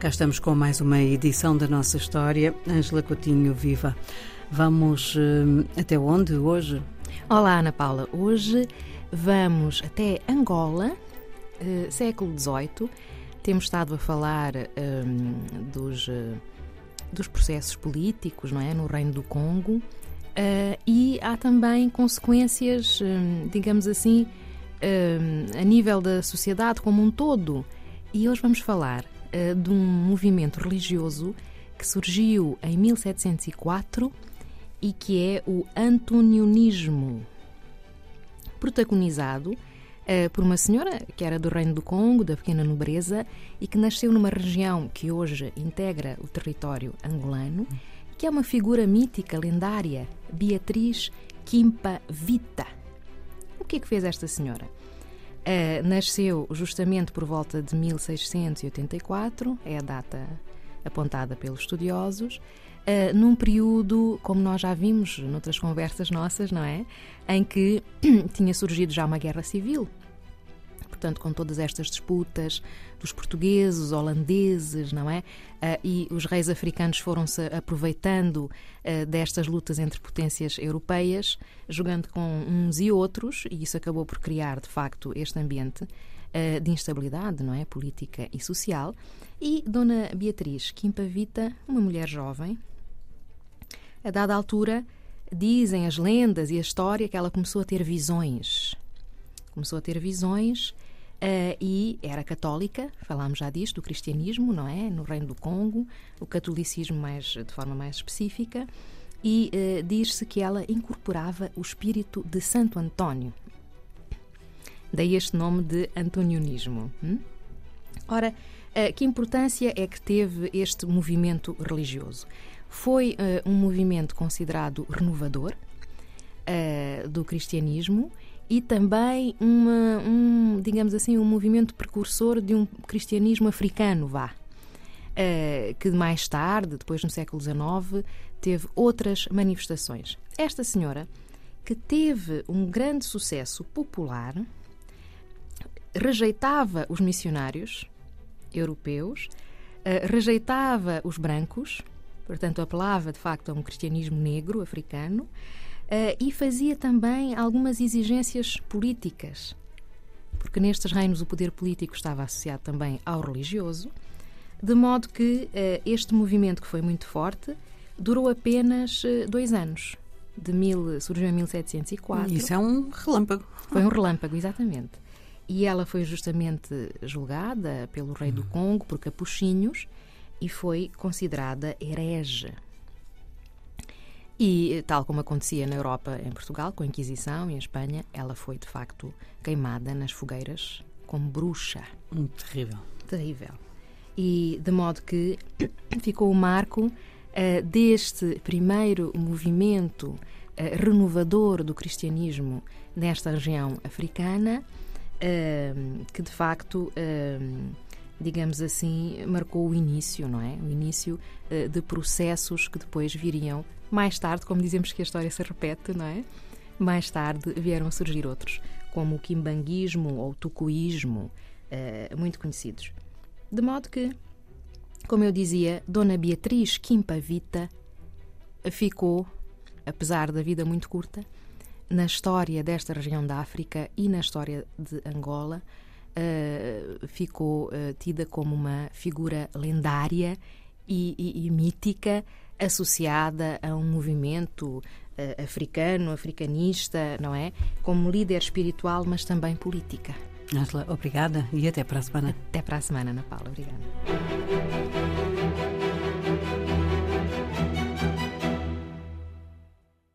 Cá estamos com mais uma edição da nossa história. Ângela Coutinho, viva. Vamos uh, até onde hoje? Olá, Ana Paula. Hoje vamos até Angola, uh, século XVIII. Temos estado a falar um, dos, uh, dos processos políticos não é? no Reino do Congo e há também consequências, um, digamos assim, a nível da sociedade como um todo. E hoje vamos falar uh, de um movimento religioso que surgiu em 1704 e que é o Antonionismo, protagonizado uh, por uma senhora que era do Reino do Congo, da pequena nobreza, e que nasceu numa região que hoje integra o território angolano, que é uma figura mítica, lendária, Beatriz Quimpa Vita. O que é que fez esta senhora? Uh, nasceu justamente por volta de 1684, é a data apontada pelos estudiosos, uh, num período, como nós já vimos noutras conversas nossas, não é? Em que tinha surgido já uma guerra civil portanto, com todas estas disputas dos portugueses, holandeses, não é? Uh, e os reis africanos foram-se aproveitando uh, destas lutas entre potências europeias, jogando com uns e outros, e isso acabou por criar, de facto, este ambiente uh, de instabilidade, não é? Política e social. E Dona Beatriz Quimpavita, uma mulher jovem, a dada altura, dizem as lendas e a história que ela começou a ter visões. Começou a ter visões Uh, e era católica, falámos já disto, do cristianismo, não é? No Reino do Congo, o catolicismo mais, de forma mais específica, e uh, diz-se que ela incorporava o espírito de Santo António. Daí este nome de antonionismo. Hum? Ora, uh, que importância é que teve este movimento religioso? Foi um movimento considerado renovador do cristianismo e também uma, um, digamos assim, um movimento precursor de um cristianismo africano, vá. Uh, que mais tarde, depois no século XIX, teve outras manifestações. Esta senhora, que teve um grande sucesso popular, rejeitava os missionários europeus, uh, rejeitava os brancos, portanto, apelava de facto a um cristianismo negro africano e fazia também algumas exigências políticas, porque nestes reinos o poder político estava associado também ao religioso, de modo que uh, este movimento, que foi muito forte, durou apenas uh, dois anos. De mil, surgiu em 1704. Isso é um relâmpago. Foi um relâmpago, exatamente. E ela foi justamente julgada pelo rei do hum. Congo por capuchinhos e foi considerada herege. E, tal como acontecia na Europa, em Portugal, com a Inquisição e em Espanha, ela foi de facto queimada nas fogueiras como bruxa. Hum, terrível. Terrível. E de modo que ficou o marco uh, deste primeiro movimento uh, renovador do cristianismo nesta região africana, uh, que de facto digamos assim, marcou o início, não é? O início uh, de processos que depois viriam mais tarde, como dizemos que a história se repete, não é? Mais tarde vieram a surgir outros, como o quimbanguismo ou o tucuísmo, uh, muito conhecidos. De modo que, como eu dizia, Dona Beatriz Quimpavita ficou, apesar da vida muito curta, na história desta região da África e na história de Angola, uh, ficou uh, tida como uma figura lendária e, e, e mítica associada a um movimento uh, africano, africanista, não é? Como líder espiritual, mas também política. Angela, obrigada e até para a semana. Até para a semana, Ana Paula. Obrigada.